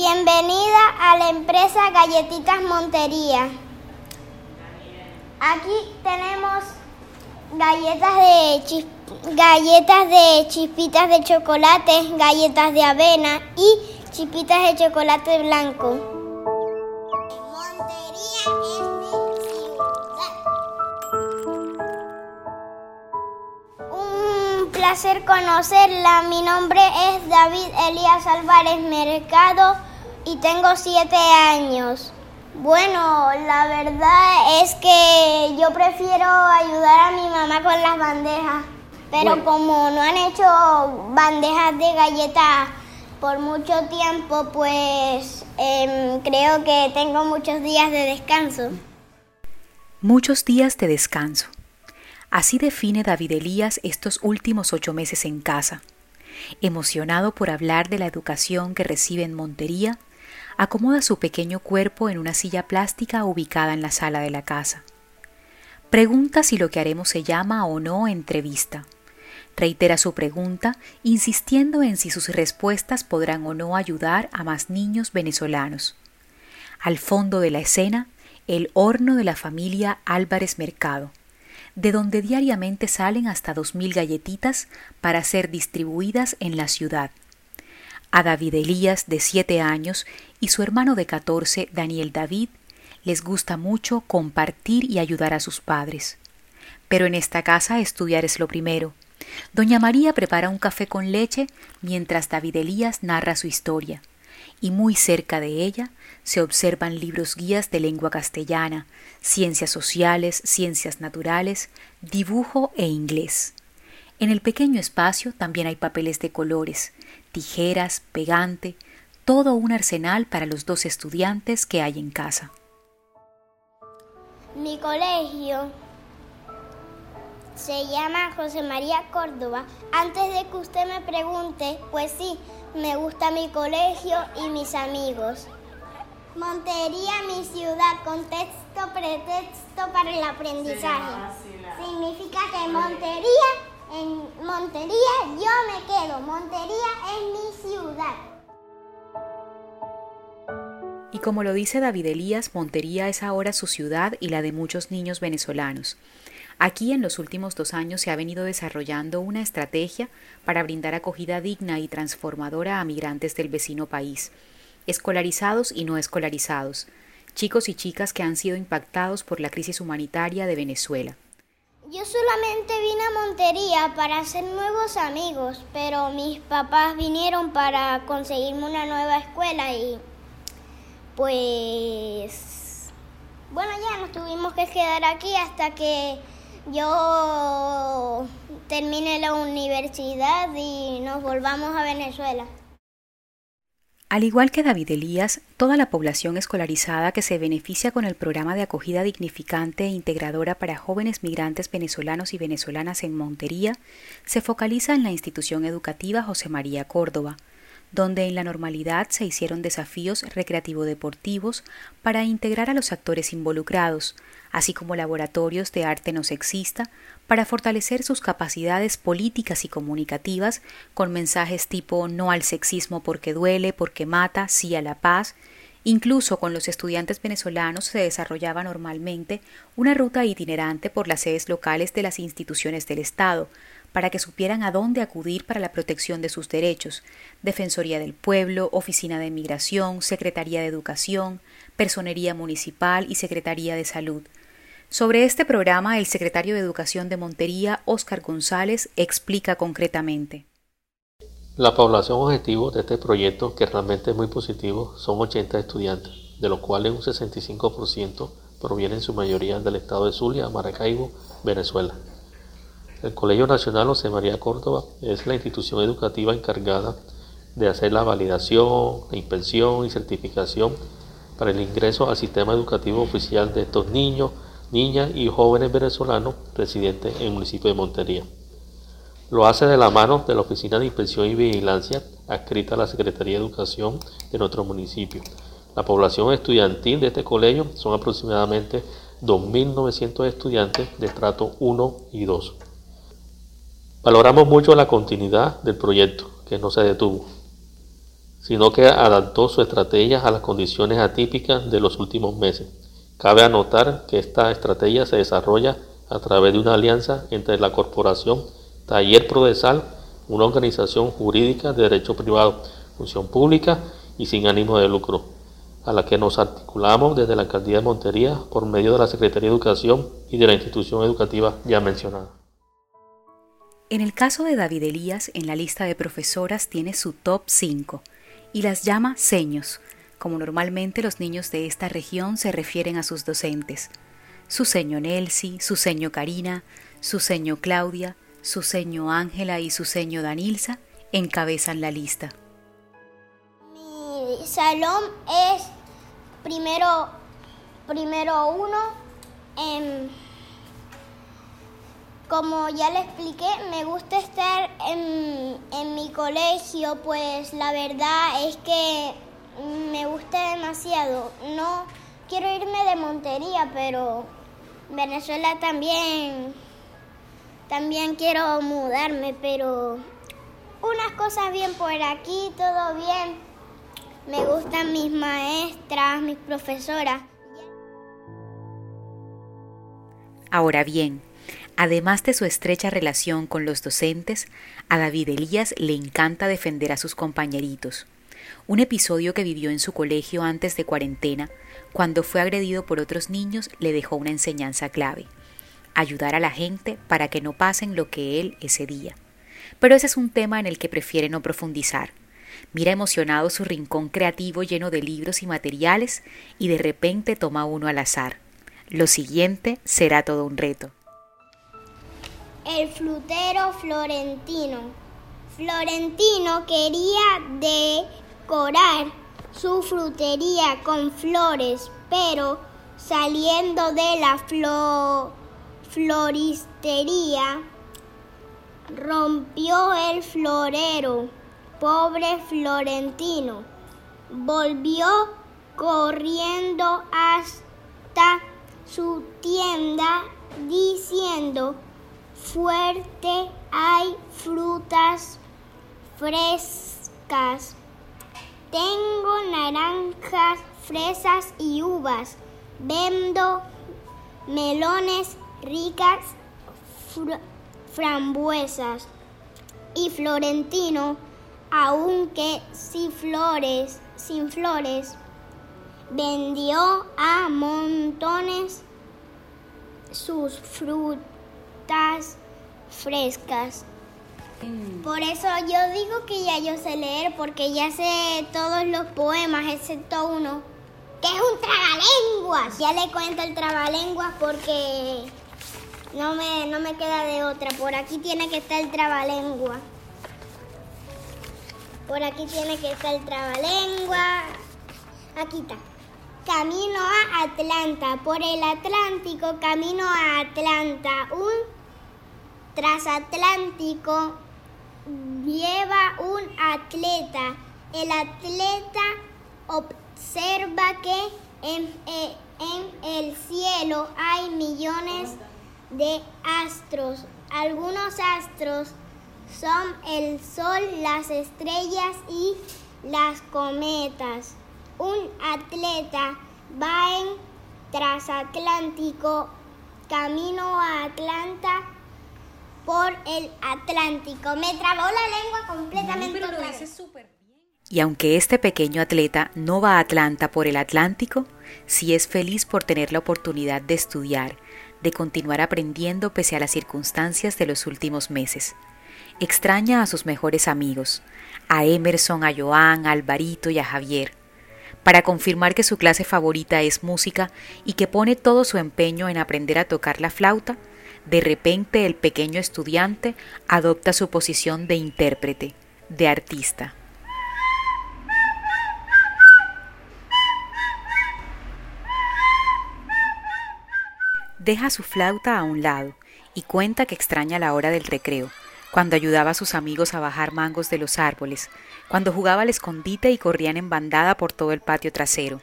Bienvenida a la empresa Galletitas Montería. Aquí tenemos galletas de galletas de chispitas de chocolate, galletas de avena y chispitas de chocolate blanco. Montería es mi ciudad. Un placer conocerla. Mi nombre es David Elías Álvarez Mercado y tengo siete años. Bueno, la verdad es que yo prefiero ayudar a mi mamá con las bandejas, pero como no han hecho bandejas de galletas por mucho tiempo, pues em, creo que tengo muchos días de descanso. Muchos días de descanso. Así define David Elías estos últimos ocho meses en casa. Emocionado por hablar de la educación que recibe en Montería, acomoda su pequeño cuerpo en una silla plástica ubicada en la sala de la casa. Pregunta si lo que haremos se llama o no entrevista. Reitera su pregunta, insistiendo en si sus respuestas podrán o no ayudar a más niños venezolanos. Al fondo de la escena, el horno de la familia Álvarez Mercado, de donde diariamente salen hasta dos mil galletitas para ser distribuidas en la ciudad. A David Elías, de siete años, y su hermano de catorce, Daniel David, les gusta mucho compartir y ayudar a sus padres. Pero en esta casa estudiar es lo primero. Doña María prepara un café con leche mientras David Elías narra su historia, y muy cerca de ella se observan libros guías de lengua castellana, ciencias sociales, ciencias naturales, dibujo e inglés. En el pequeño espacio también hay papeles de colores, tijeras, pegante, todo un arsenal para los dos estudiantes que hay en casa. Mi colegio se llama José María Córdoba. Antes de que usted me pregunte, pues sí, me gusta mi colegio y mis amigos. Montería, mi ciudad, contexto, pretexto para el aprendizaje. Significa que Montería, en Montería yo me quedo. Montería es mi ciudad. Y como lo dice David Elías, Montería es ahora su ciudad y la de muchos niños venezolanos. Aquí en los últimos dos años se ha venido desarrollando una estrategia para brindar acogida digna y transformadora a migrantes del vecino país, escolarizados y no escolarizados, chicos y chicas que han sido impactados por la crisis humanitaria de Venezuela. Yo solamente vine a Montería para hacer nuevos amigos, pero mis papás vinieron para conseguirme una nueva escuela y pues bueno, ya nos tuvimos que quedar aquí hasta que yo termine la universidad y nos volvamos a Venezuela. Al igual que David Elías, toda la población escolarizada que se beneficia con el programa de acogida dignificante e integradora para jóvenes migrantes venezolanos y venezolanas en Montería se focaliza en la institución educativa José María Córdoba, donde en la normalidad se hicieron desafíos recreativo-deportivos para integrar a los actores involucrados, así como laboratorios de arte no sexista para fortalecer sus capacidades políticas y comunicativas con mensajes tipo no al sexismo porque duele, porque mata, sí a la paz, Incluso con los estudiantes venezolanos se desarrollaba normalmente una ruta itinerante por las sedes locales de las instituciones del Estado, para que supieran a dónde acudir para la protección de sus derechos, Defensoría del Pueblo, Oficina de Migración, Secretaría de Educación, Personería Municipal y Secretaría de Salud. Sobre este programa, el secretario de Educación de Montería, Óscar González, explica concretamente. La población objetivo de este proyecto, que realmente es muy positivo, son 80 estudiantes, de los cuales un 65% provienen en su mayoría del estado de Zulia, Maracaibo, Venezuela. El Colegio Nacional José María Córdoba es la institución educativa encargada de hacer la validación, la inspección y certificación para el ingreso al sistema educativo oficial de estos niños, niñas y jóvenes venezolanos residentes en el municipio de Montería. Lo hace de la mano de la Oficina de Inspección y Vigilancia adscrita a la Secretaría de Educación de nuestro municipio. La población estudiantil de este colegio son aproximadamente 2.900 estudiantes de estrato 1 y 2. Valoramos mucho la continuidad del proyecto, que no se detuvo. sino que adaptó su estrategia a las condiciones atípicas de los últimos meses. Cabe anotar que esta estrategia se desarrolla a través de una alianza entre la corporación Taller Prodesal, una organización jurídica de derecho privado, función pública y sin ánimo de lucro, a la que nos articulamos desde la Alcaldía de Montería por medio de la Secretaría de Educación y de la institución educativa ya mencionada. En el caso de David Elías, en la lista de profesoras tiene su top 5 y las llama seños, como normalmente los niños de esta región se refieren a sus docentes. Su seño Nelsi, su seño Karina, su seño Claudia, su seño Ángela y su seño Danilza encabezan la lista. Mi salón es primero, primero uno en como ya le expliqué, me gusta estar en, mi colegio, pues la verdad es que me gusta demasiado. No quiero irme de Montería, pero Venezuela también, también quiero mudarme, pero unas cosas bien por aquí, todo bien. Me gustan mis maestras, mis profesoras. Ahora bien, Además de su estrecha relación con los docentes, a David Elías le encanta defender a sus compañeritos. Un episodio que vivió en su colegio antes de cuarentena, cuando fue agredido por otros niños, le dejó una enseñanza clave. Ayudar a la gente para que no pasen lo que él ese día. Pero ese es un tema en el que prefiere no profundizar. Mira emocionado su rincón creativo lleno de libros y materiales y de repente toma uno al azar. Lo siguiente será todo un reto el flutero Florentino. Florentino quería decorar su frutería con flores, pero saliendo de la floristería, rompió el florero. Pobre Florentino. Volvió corriendo hasta su tienda diciendo fuerte hay frutas frescas. Tengo naranjas, fresas y uvas. Vendo melones ricas, frambuesas. Y Florentino, aunque sin flores, sin flores, vendió a montones sus frutas frescas. Mm. Por eso yo digo que ya yo sé leer, porque ya sé todos los poemas, excepto uno, que es un trabalenguas. Ya le cuento el trabalenguas porque no me, no me queda de otra. Por aquí tiene que estar el trabalengua. Por aquí tiene que estar el trabalengua. Aquí está. Camino a Atlanta. Por el Atlántico, camino a Atlanta. Un transatlántico lleva un atleta. El atleta observa que en, eh, en, el cielo hay millones de astros. Algunos astros son el sol, las estrellas y las cometas. Un atleta va en transatlántico camino a Atlanta por el Atlántico. Me trabó la lengua completamente. Y aunque este pequeño atleta no va a Atlanta por el Atlántico, sí es feliz por tener la oportunidad de estudiar, de continuar aprendiendo pese a las circunstancias de los últimos meses. Extraña a sus mejores amigos, a Emerson, a Joan, a Alvarito y a Javier, para confirmar que su clase favorita es música y que pone todo su empeño en aprender a tocar la flauta, de repente el pequeño estudiante adopta su posición de intérprete, de artista. Deja su flauta a un lado y cuenta que extraña la hora del recreo, cuando ayudaba a sus amigos a bajar mangos de los árboles, cuando jugaba al escondite y corrían en bandada por todo el patio trasero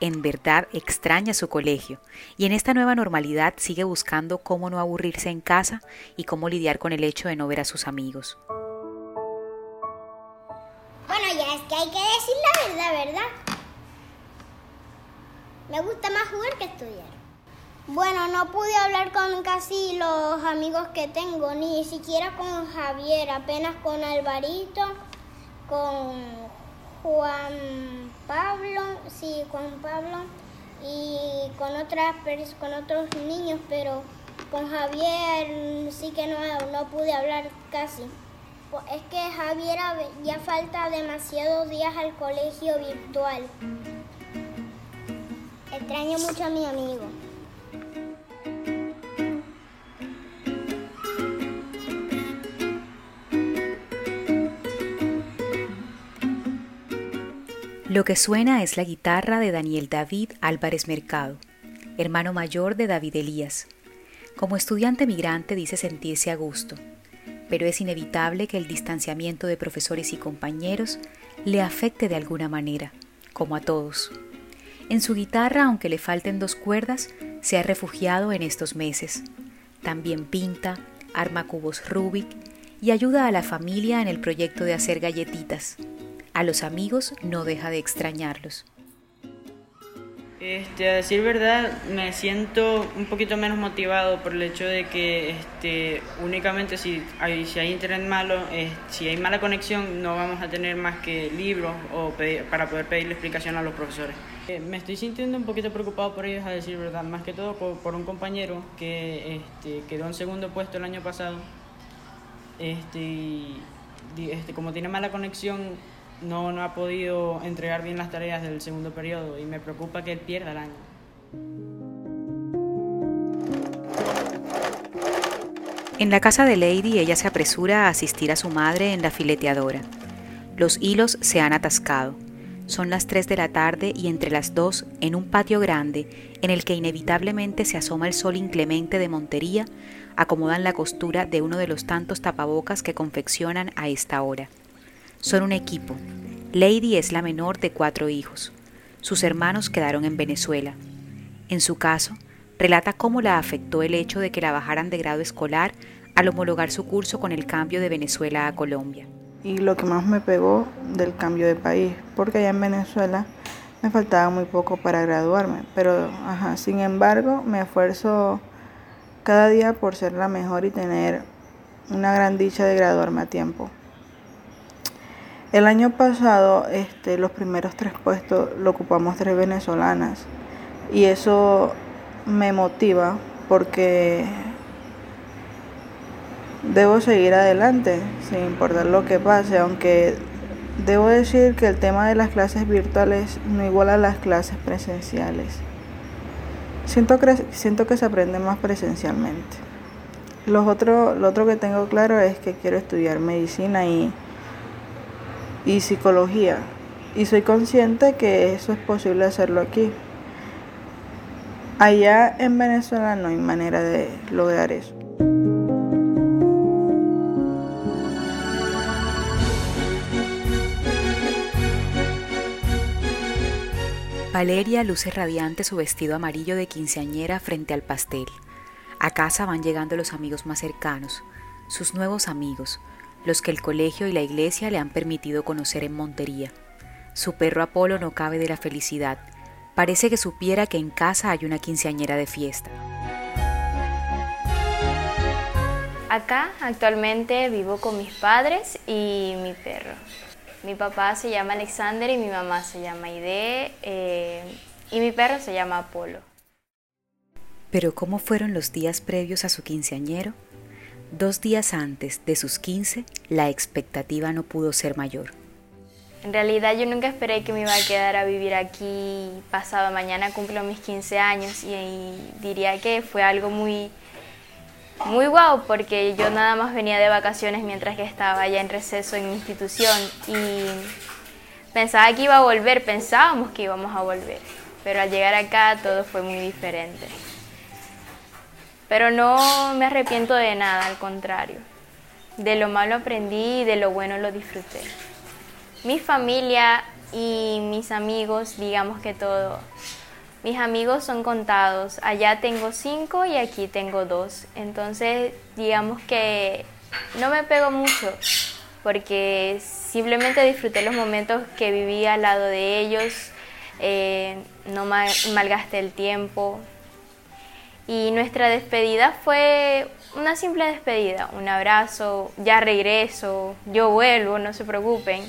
en verdad extraña su colegio y en esta nueva normalidad sigue buscando cómo no aburrirse en casa y cómo lidiar con el hecho de no ver a sus amigos. Bueno, ya es que hay que es la verdad. Me gusta más jugar que estudiar. Bueno, no pude hablar con casi los amigos que tengo, ni siquiera con Javier, apenas con Alvarito, con Juan Pablo, sí, Juan Pablo, y con otras con otros niños, pero con Javier sí que no, no pude hablar casi. Es que Javier ya falta demasiados días al colegio virtual. Extraño mucho a mi amigo. Lo que suena es la guitarra de Daniel David Álvarez Mercado, hermano mayor de David Elías. Como estudiante migrante dice sentirse a gusto, pero es inevitable que el distanciamiento de profesores y compañeros le afecte de alguna manera, como a todos. En su guitarra, aunque le falten dos cuerdas, se ha refugiado en estos meses. También pinta, arma cubos Rubik y ayuda a la familia en el proyecto de hacer galletitas a los amigos no deja de extrañarlos. Este, a decir verdad, me siento un poquito menos motivado por el hecho de que este, únicamente si hay, si hay internet malo, si hay mala conexión, no vamos a tener más que libros o para poder pedirle explicación a los profesores. Eh, me estoy sintiendo un poquito preocupado por ellos, a decir verdad, más que todo por, un compañero que este, quedó en segundo puesto el año pasado. Este, este, como tiene mala conexión, no, no ha podido entregar bien las tareas del segundo periodo y me preocupa que pierda el año. En la casa de Lady ella se apresura a asistir a su madre en la fileteadora. Los hilos se han atascado. Son las 3 de la tarde y entre las 2, en un patio grande, en el que inevitablemente se asoma el sol inclemente de Montería, acomodan la costura de uno de los tantos tapabocas que confeccionan a esta hora. Son un equipo. Lady es la menor de cuatro hijos. Sus hermanos quedaron en Venezuela. En su caso, relata cómo la afectó el hecho de que la bajaran de grado escolar al homologar su curso con el cambio de Venezuela a Colombia. Y lo que más me pegó del cambio de país, porque allá en Venezuela me faltaba muy poco para graduarme, pero ajá, sin embargo me esfuerzo cada día por ser la mejor y tener una gran dicha de graduarme a tiempo. El año pasado este, los primeros tres puestos lo ocupamos tres venezolanas y eso me motiva porque debo seguir adelante sin importar lo que pase, aunque debo decir que el tema de las clases virtuales no iguala a las clases presenciales. Siento que, siento que se aprende más presencialmente. Lo otro, lo otro que tengo claro es que quiero estudiar medicina y y psicología. Y soy consciente que eso es posible hacerlo aquí. Allá en Venezuela no hay manera de lograr eso. Valeria luce radiante su vestido amarillo de quinceañera frente al pastel. A casa van llegando los amigos más cercanos, sus nuevos amigos, los que el colegio y la iglesia le han permitido conocer en Montería. Su perro Apolo no cabe de la felicidad. Parece que supiera que en casa hay una quinceañera de fiesta. Acá actualmente vivo con mis padres y mi perro. Mi papá se llama Alexander y mi mamá se llama Ide eh, y mi perro se llama Apolo. Pero ¿cómo fueron los días previos a su quinceañero? Dos días antes de sus 15, la expectativa no pudo ser mayor. En realidad yo nunca esperé que me iba a quedar a vivir aquí. Pasado mañana cumplo mis 15 años y, diría que fue algo muy, muy guau porque yo nada más venía de vacaciones mientras que estaba ya en receso en mi institución y pensaba que iba a volver, pensábamos que íbamos a volver, pero al llegar acá todo fue muy diferente. Pero no me arrepiento de nada, al contrario. De lo malo aprendí y de lo bueno lo disfruté. Mi familia y mis amigos, digamos que todo. Mis amigos son contados. Allá tengo cinco y aquí tengo dos. Entonces, digamos que no me pego mucho. porque simplemente disfruté los momentos que viví al lado de ellos, eh, no malgasté el tiempo. Y nuestra despedida fue una simple despedida, un abrazo, ya regreso, yo vuelvo, no se preocupen,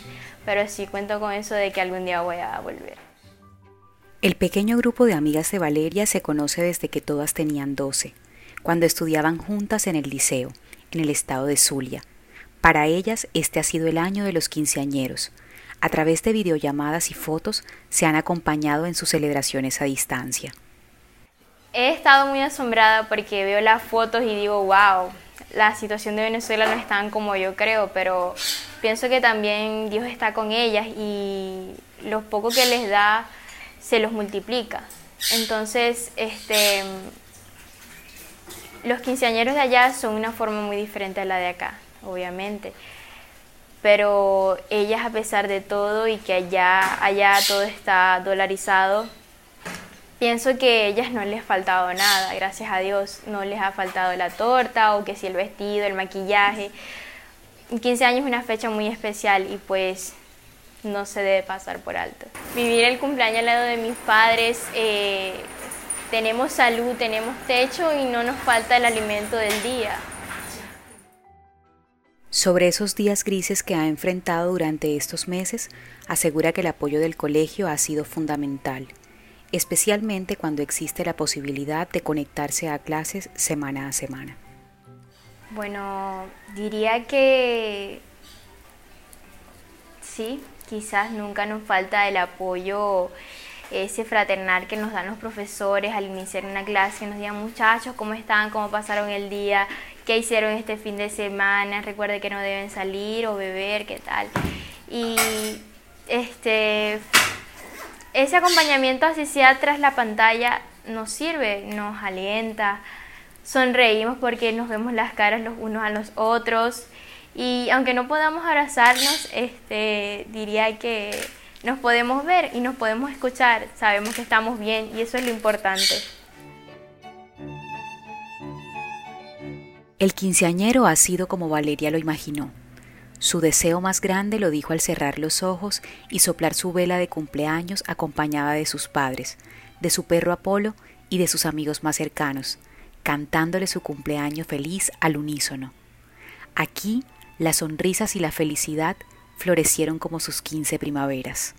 pero sí cuento con eso de que algún día voy a volver. El pequeño grupo de amigas de Valeria se conoce desde que todas tenían 12, cuando estudiaban juntas en el liceo, en el estado de Zulia. Para ellas este ha sido el año de los quinceañeros. A través de videollamadas y fotos se han acompañado en sus celebraciones a distancia. He estado muy asombrada porque veo las fotos y digo, wow, la situación de Venezuela no es tan como yo creo, pero pienso que también Dios está con ellas y lo poco que les da se los multiplica. Entonces, este, los quinceañeros de allá son una forma muy diferente a la de acá, obviamente. Pero ellas, a pesar de todo y que allá, allá todo está dolarizado, pienso que a ellas no les ha faltado nada, gracias a Dios. No les ha faltado la torta o que si el vestido, el maquillaje. 15 años es una fecha muy especial y pues no se debe pasar por alto. Vivir el cumpleaños al lado de mis padres, eh, tenemos salud, tenemos techo y no nos falta el alimento del día. Sobre esos días grises que ha enfrentado durante estos meses, asegura que el apoyo del colegio ha sido fundamental, especialmente cuando existe la posibilidad de conectarse a clases semana a semana. Bueno, diría que sí, quizás nunca nos falta el apoyo ese fraternal que nos dan los profesores al iniciar una clase, nos digan muchachos, ¿cómo están? ¿Cómo pasaron el día? ¿Qué hicieron este fin de semana? Recuerde que no deben salir o beber, ¿qué tal? Y este, ese acompañamiento, así sea tras la pantalla, nos sirve, nos alienta, sonreímos porque nos vemos las caras los unos a los otros y aunque no podamos abrazarnos, este, diría que nos podemos ver y nos podemos escuchar, sabemos que estamos bien y eso es lo importante. El quinceañero ha sido como Valeria lo imaginó. Su deseo más grande lo dijo al cerrar los ojos y soplar su vela de cumpleaños acompañada de sus padres, de su perro Apolo y de sus amigos más cercanos, cantándole su cumpleaños feliz al unísono. Aquí las sonrisas y la felicidad florecieron como sus quince primaveras.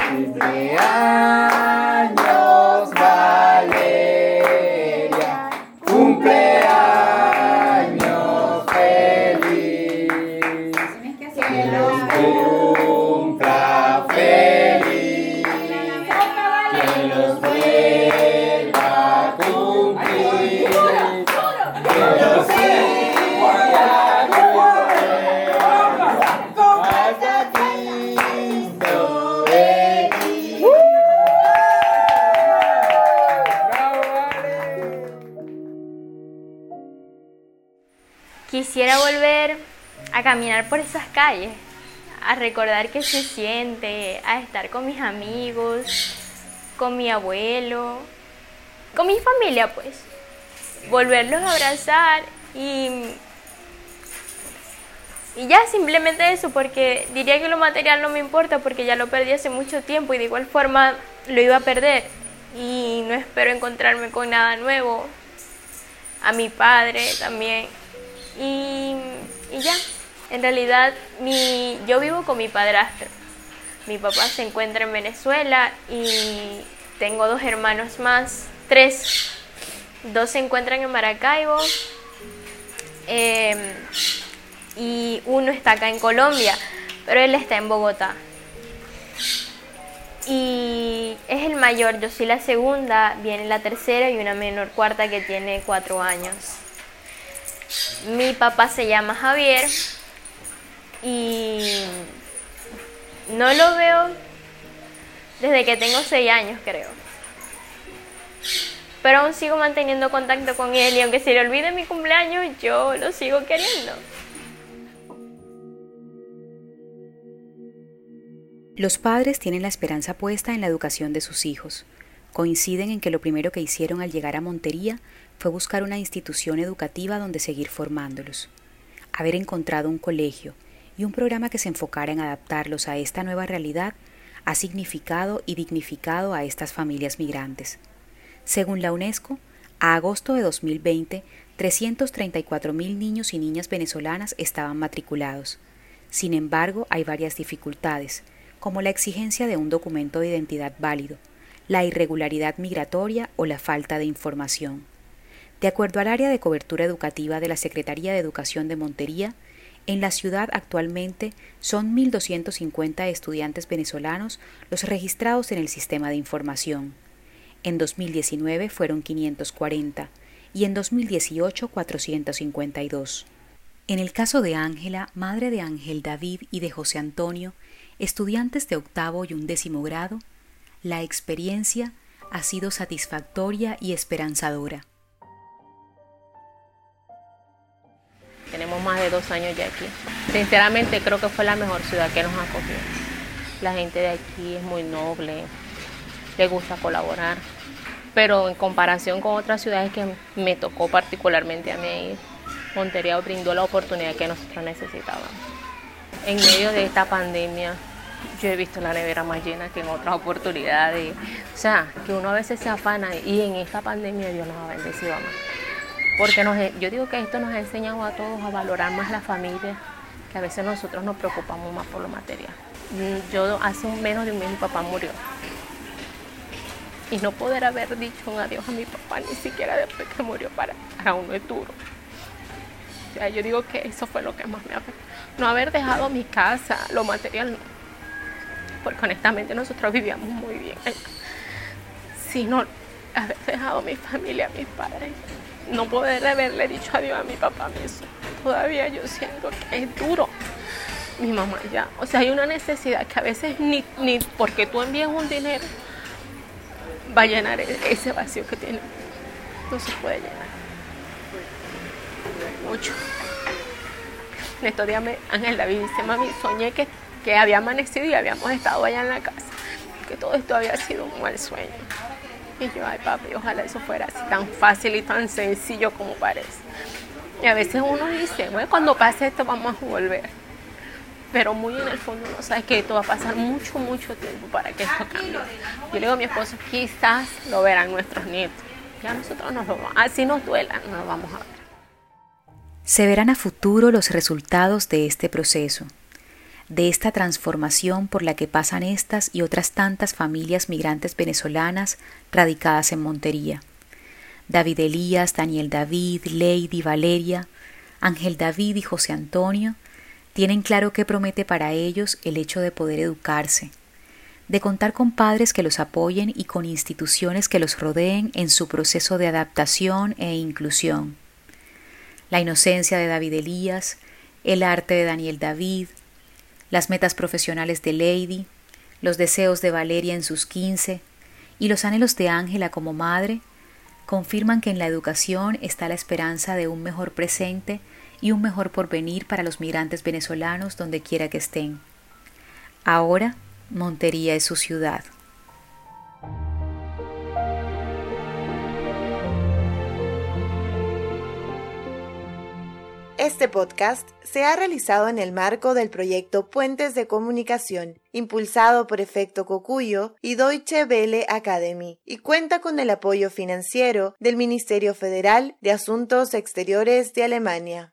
Quisiera caminar por esas calles, a recordar qué se siente, a estar con mis amigos, con mi abuelo, con mi familia pues. Volverlos a abrazar y, y ya simplemente eso, porque diría que lo material no me importa porque ya lo perdí hace mucho tiempo y de igual forma lo iba a perder y no espero encontrarme con nada nuevo. A mi padre también y, ya, en realidad mi, yo vivo con mi padrastro. Mi papá se encuentra en Venezuela y tengo dos hermanos más, tres. Dos se encuentran en Maracaibo em, y uno está acá en Colombia, pero él está en Bogotá. Y es el mayor, yo soy la segunda, viene la tercera y una menor cuarta que tiene cuatro años. Mi papá se llama Javier y no lo veo desde que tengo seis años, creo. Pero aún sigo manteniendo contacto con él y aunque se le olvide mi cumpleaños, yo lo sigo queriendo. Los padres tienen la esperanza puesta en la educación de sus hijos. Coinciden en que lo primero que hicieron al llegar a Montería fue buscar una institución educativa donde seguir formándolos. Haber encontrado un colegio y un programa que se enfocara en adaptarlos a esta nueva realidad ha significado y dignificado a estas familias migrantes. Según la UNESCO, a agosto de 2020, 334.000 niños y niñas venezolanas estaban matriculados. Sin embargo, hay varias dificultades, como la exigencia de un documento de identidad válido, la irregularidad migratoria o la falta de información. De acuerdo al área de cobertura educativa de la Secretaría de Educación de Montería, en la ciudad actualmente son 1.250 estudiantes venezolanos los registrados en el sistema de información. En 2019 fueron 540 y en 2018 452. En el caso de Ángela, madre de Ángel David y de José Antonio, estudiantes de octavo y undécimo grado, la experiencia ha sido satisfactoria y esperanzadora. Tenemos más de dos años ya aquí. Sinceramente creo que fue la mejor ciudad que nos acogió. La gente de aquí es muy noble, le gusta colaborar. Pero en comparación con otras ciudades que me tocó particularmente a mí, Montería brindó la oportunidad que nosotros necesitábamos. En medio de esta pandemia, yo he visto la nevera más llena que en otras oportunidades. O sea, que uno a veces se afana y en esta pandemia Dios nos ha bendecido más. Porque nos, yo digo que esto nos ha enseñado a todos a valorar más la familia, que a veces nosotros nos preocupamos más por lo material. Mm, yo hace menos de un mes mi papá murió. Y no poder haber dicho un adiós a mi papá ni siquiera después que murió para, para uno es duro. O sea, yo digo que eso fue lo que más me afectó. No haber dejado mi casa, lo material, porque honestamente nosotros vivíamos muy bien, sino haber dejado mi familia, mis padres no poder haberle dicho adiós a mi papá, eso todavía yo siento que es duro. Mi mamá ya, o sea, hay una necesidad que a veces ni, ni porque tú envíes un dinero va a llenar e-, ese vacío que tiene. No se puede llenar. Mucho. En estos días me, Ángel David dice, mami, soñé que, que había amanecido y habíamos estado allá en la casa, que todo esto había sido un mal sueño. Y yo, ay papi, ojalá eso fuera así tan fácil y tan sencillo como parece. Y a veces uno dice, bueno, cuando pase esto vamos a volver. Pero muy en el fondo uno sabe que esto va a pasar mucho, mucho tiempo para que esto cambie. Yo le digo a mi esposo, quizás lo verán nuestros nietos. Ya nosotros nos lo vamos, así nos duela, no lo vamos a ver. Se verán a futuro los resultados de este proceso de esta transformación por la que pasan estas y otras tantas familias migrantes venezolanas radicadas en Montería. David Elías, Daniel David, Lady, Valeria, Ángel David y José Antonio tienen claro qué promete para ellos el hecho de poder educarse, de contar con padres que los apoyen y con instituciones que los rodeen en su proceso de adaptación e inclusión. La inocencia de David Elías, el arte de Daniel David, las metas profesionales de Lady, los deseos de Valeria en sus quince y los anhelos de Ángela como madre confirman que en la educación está la esperanza de un mejor presente y un mejor porvenir para los migrantes venezolanos donde quiera que estén. Ahora, Montería es su ciudad. Este podcast se ha realizado en el marco del proyecto Puentes de Comunicación, impulsado por Efecto Cocuyo y Deutsche Welle Academy, y cuenta con el apoyo financiero del Ministerio Federal de Asuntos Exteriores de Alemania.